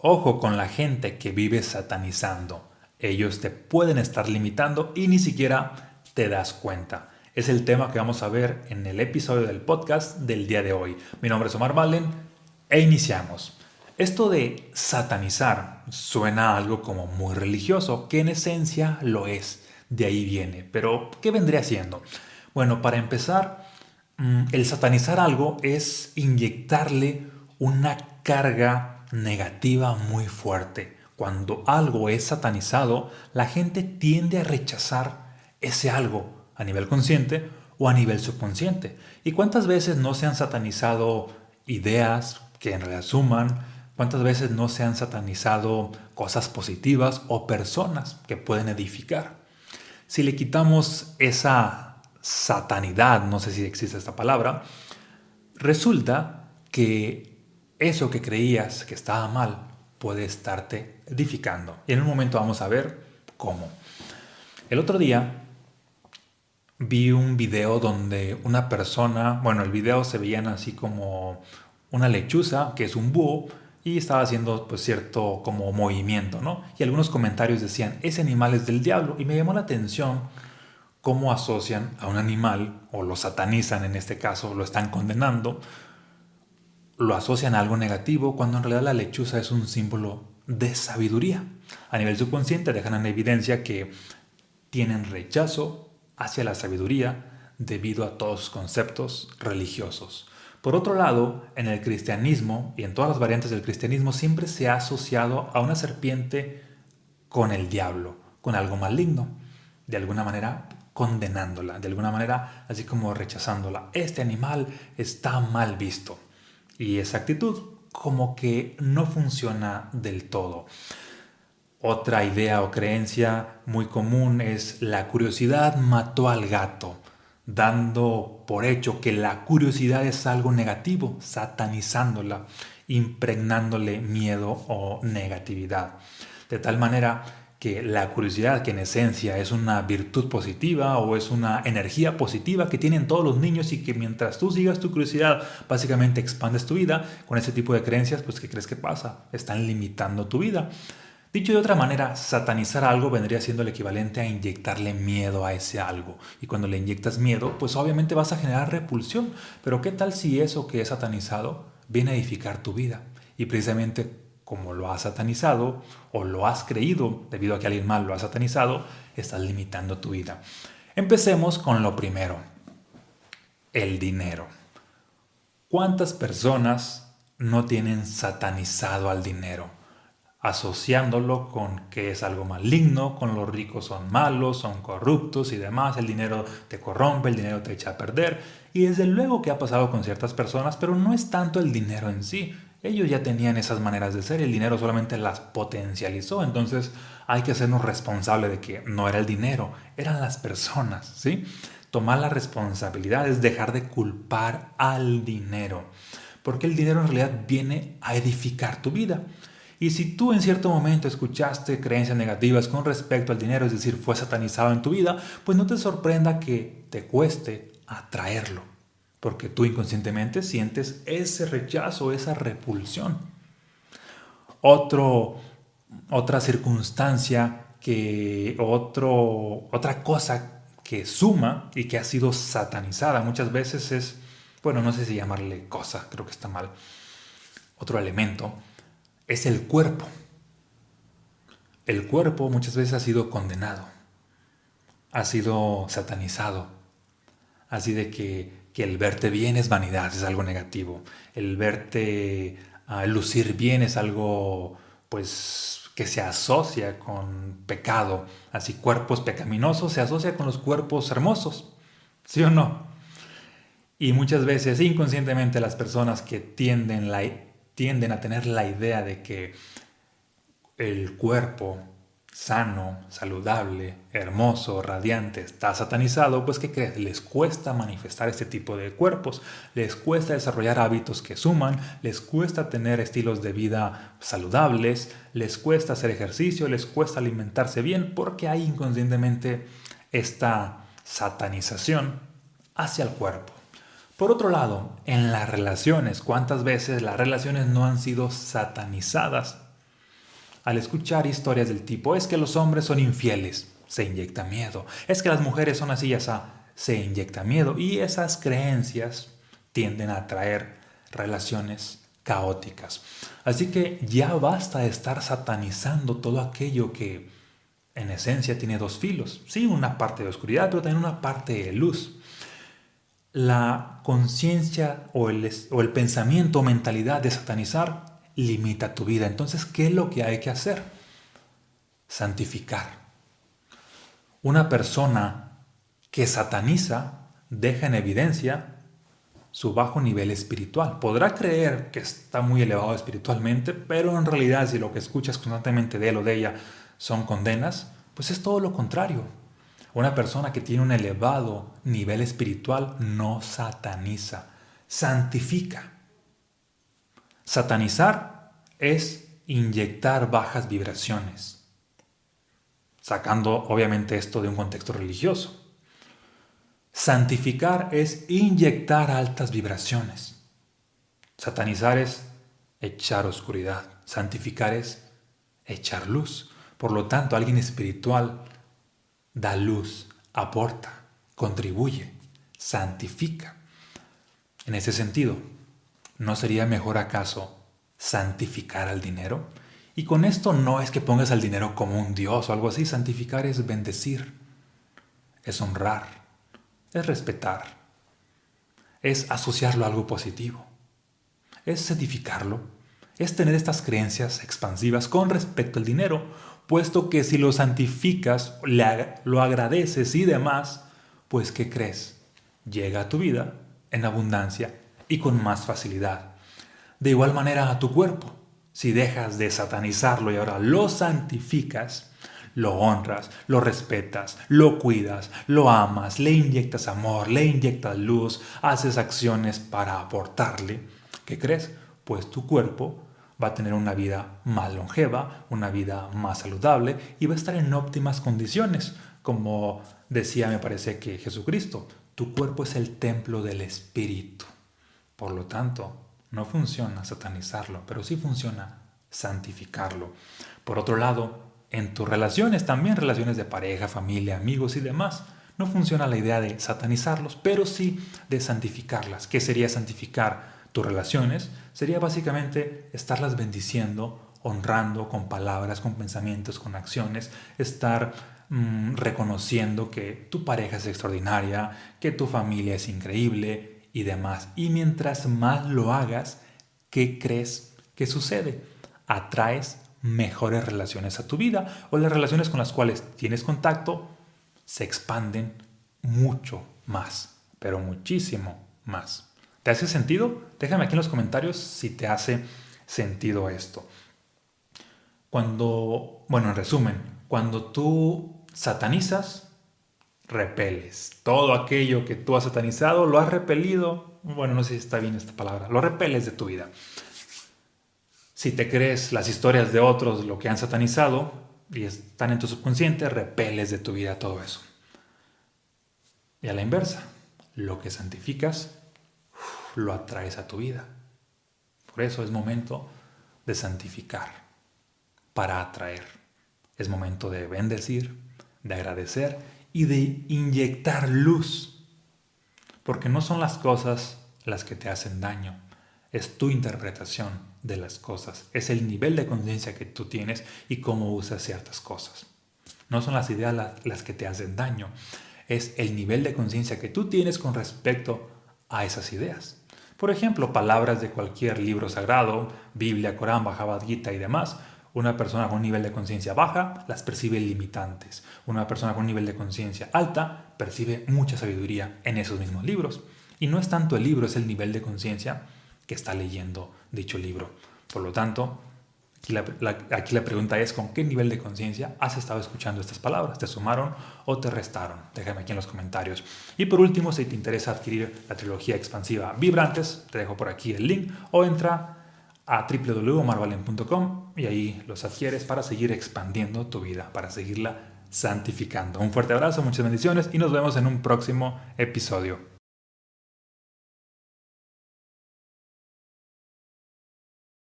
Ojo con la gente que vive satanizando. Ellos te pueden estar limitando y ni siquiera te das cuenta. Es el tema que vamos a ver en el episodio del podcast del día de hoy. Mi nombre es Omar Valen e iniciamos. Esto de satanizar suena algo como muy religioso, que en esencia lo es. De ahí viene. Pero, ¿qué vendría siendo? Bueno, para empezar, mm, el satanizar algo es inyectarle una carga negativa muy fuerte. Cuando algo es satanizado, la gente tiende a rechazar ese algo a nivel consciente o a nivel subconsciente. ¿Y cuántas veces no se han satanizado ideas que en realidad suman? ¿Cuántas veces no se han satanizado cosas positivas o personas que pueden edificar? Si le quitamos esa satanidad, no sé si existe esta palabra, resulta que eso que creías que estaba mal puede estarte edificando. Y en un momento vamos a ver cómo. El otro día vi un video donde una persona, bueno, el video se veían así como una lechuza, que es un búho, y estaba haciendo pues cierto como movimiento, ¿no? Y algunos comentarios decían, ese animal es del diablo, y me llamó la atención cómo asocian a un animal, o lo satanizan en este caso, lo están condenando, lo asocian a algo negativo cuando en realidad la lechuza es un símbolo de sabiduría. A nivel subconsciente dejan en evidencia que tienen rechazo hacia la sabiduría debido a todos sus conceptos religiosos. Por otro lado, en el cristianismo y en todas las variantes del cristianismo siempre se ha asociado a una serpiente con el diablo, con algo maligno, de alguna manera condenándola, de alguna manera así como rechazándola. Este animal está mal visto. Y esa actitud como que no funciona del todo. Otra idea o creencia muy común es la curiosidad mató al gato, dando por hecho que la curiosidad es algo negativo, satanizándola, impregnándole miedo o negatividad. De tal manera que la curiosidad, que en esencia es una virtud positiva o es una energía positiva que tienen todos los niños y que mientras tú sigas tu curiosidad, básicamente expandes tu vida, con ese tipo de creencias, pues ¿qué crees que pasa? Están limitando tu vida. Dicho de otra manera, satanizar algo vendría siendo el equivalente a inyectarle miedo a ese algo. Y cuando le inyectas miedo, pues obviamente vas a generar repulsión. Pero ¿qué tal si eso que es satanizado viene a edificar tu vida? Y precisamente como lo has satanizado o lo has creído debido a que alguien mal lo ha satanizado, estás limitando tu vida. Empecemos con lo primero, el dinero. ¿Cuántas personas no tienen satanizado al dinero? asociándolo con que es algo maligno, con los ricos son malos, son corruptos y demás, el dinero te corrompe, el dinero te echa a perder. Y desde luego que ha pasado con ciertas personas, pero no es tanto el dinero en sí, ellos ya tenían esas maneras de ser, el dinero solamente las potencializó, entonces hay que hacernos responsable de que no era el dinero, eran las personas, ¿sí? Tomar la responsabilidad es dejar de culpar al dinero, porque el dinero en realidad viene a edificar tu vida. Y si tú en cierto momento escuchaste creencias negativas con respecto al dinero, es decir, fue satanizado en tu vida, pues no te sorprenda que te cueste atraerlo porque tú inconscientemente sientes ese rechazo, esa repulsión. Otra circunstancia que otro, otra cosa que suma y que ha sido satanizada muchas veces es, bueno, no sé si llamarle cosa, creo que está mal. Otro elemento es el cuerpo. El cuerpo muchas veces ha sido condenado, ha sido satanizado, así de que que el verte bien es vanidad, es algo negativo. El verte uh, lucir bien es algo, pues, que se asocia con pecado. Así, cuerpos pecaminosos se asocia con los cuerpos hermosos. ¿Sí o no? Y muchas veces, inconscientemente, las personas que tienden, la, tienden a tener la idea de que el cuerpo sano, saludable, hermoso, radiante, está satanizado, pues ¿qué crees? Les cuesta manifestar este tipo de cuerpos, les cuesta desarrollar hábitos que suman, les cuesta tener estilos de vida saludables, les cuesta hacer ejercicio, les cuesta alimentarse bien, porque hay inconscientemente esta satanización hacia el cuerpo. Por otro lado, en las relaciones, ¿cuántas veces las relaciones no han sido satanizadas al escuchar historias del tipo, es que los hombres son infieles, se inyecta miedo, es que las mujeres son así y así, se inyecta miedo y esas creencias tienden a atraer relaciones caóticas. Así que ya basta de estar satanizando todo aquello que en esencia tiene dos filos. Sí, una parte de oscuridad, pero también una parte de luz. La conciencia el, o el pensamiento o mentalidad de satanizar limita tu vida. Entonces, ¿qué es lo que hay que hacer? Santificar. Una persona que sataniza deja en evidencia su bajo nivel espiritual. Podrá creer que está muy elevado espiritualmente, pero en realidad si lo que escuchas constantemente de él o de ella son condenas, pues es todo lo contrario. Una persona que tiene un elevado nivel espiritual no sataniza, santifica. Satanizar es inyectar bajas vibraciones, sacando obviamente esto de un contexto religioso. Santificar es inyectar altas vibraciones. Satanizar es echar oscuridad. Santificar es echar luz. Por lo tanto, alguien espiritual da luz, aporta, contribuye, santifica. En ese sentido, ¿no sería mejor acaso santificar al dinero? Y con esto no es que pongas al dinero como un dios o algo así. Santificar es bendecir, es honrar, es respetar, es asociarlo a algo positivo, es edificarlo, es tener estas creencias expansivas con respecto al dinero, puesto que si lo santificas, lo agradeces y demás, pues ¿qué crees? Llega a tu vida en abundancia y con más facilidad. De igual manera a tu cuerpo, si dejas de satanizarlo y ahora lo santificas, lo honras, lo respetas, lo cuidas, lo amas, le inyectas amor, le inyectas luz, haces acciones para aportarle, ¿qué crees? Pues tu cuerpo va a tener una vida más longeva, una vida más saludable y va a estar en óptimas condiciones. Como decía, me parece que Jesucristo, tu cuerpo es el templo del Espíritu. Por lo tanto, no funciona satanizarlo, pero sí funciona santificarlo. Por otro lado, en tus relaciones, también relaciones de pareja, familia, amigos y demás. No funciona la idea de satanizarlos, pero sí de santificarlas. ¿Qué sería santificar tus relaciones? Sería básicamente estarlas bendiciendo, honrando con palabras, con pensamientos, con acciones, estar mm, reconociendo que tu pareja es extraordinaria, que tu familia es increíble y demás. Y mientras más lo hagas, ¿qué crees que sucede? Atraes mejores relaciones a tu vida o las relaciones con las cuales tienes contacto se expanden mucho más, pero muchísimo más. ¿Te hace sentido? Déjame aquí en los comentarios si te hace sentido esto. Cuando, bueno, en resumen, cuando tú satanizas, repeles. Todo aquello que tú has satanizado, lo has repelido. Bueno, no sé si está bien esta palabra. Lo repeles de tu vida. Si te crees las historias de otros, lo que han satanizado, y están en tu subconsciente, repeles de tu vida todo eso. Y a la inversa, lo que santificas, lo atraes a tu vida. Por eso es momento de santificar para atraer. Es momento de bendecir, de agradecer y de inyectar luz. Porque no son las cosas las que te hacen daño, es tu interpretación de las cosas, es el nivel de conciencia que tú tienes y cómo usas ciertas cosas. No son las ideas las que te hacen daño, es el nivel de conciencia que tú tienes con respecto a esas ideas. Por ejemplo, palabras de cualquier libro sagrado, Biblia, Corán, Bhagavad Gita y demás. Una persona con un nivel de conciencia baja las percibe limitantes. Una persona con un nivel de conciencia alta percibe mucha sabiduría en esos mismos libros. Y no es tanto el libro, es el nivel de conciencia que está leyendo dicho libro. Por lo tanto, aquí la, pregunta es, ¿con qué nivel de conciencia has estado escuchando estas palabras? ¿Te sumaron o te restaron? Déjame aquí en los comentarios. Y por último, si te interesa adquirir la trilogía expansiva Vibrantes, te dejo por aquí el link o entra a www.marvalen.com y ahí los adquieres para seguir expandiendo tu vida, para seguirla santificando. Un fuerte abrazo, muchas bendiciones y nos vemos en un próximo episodio.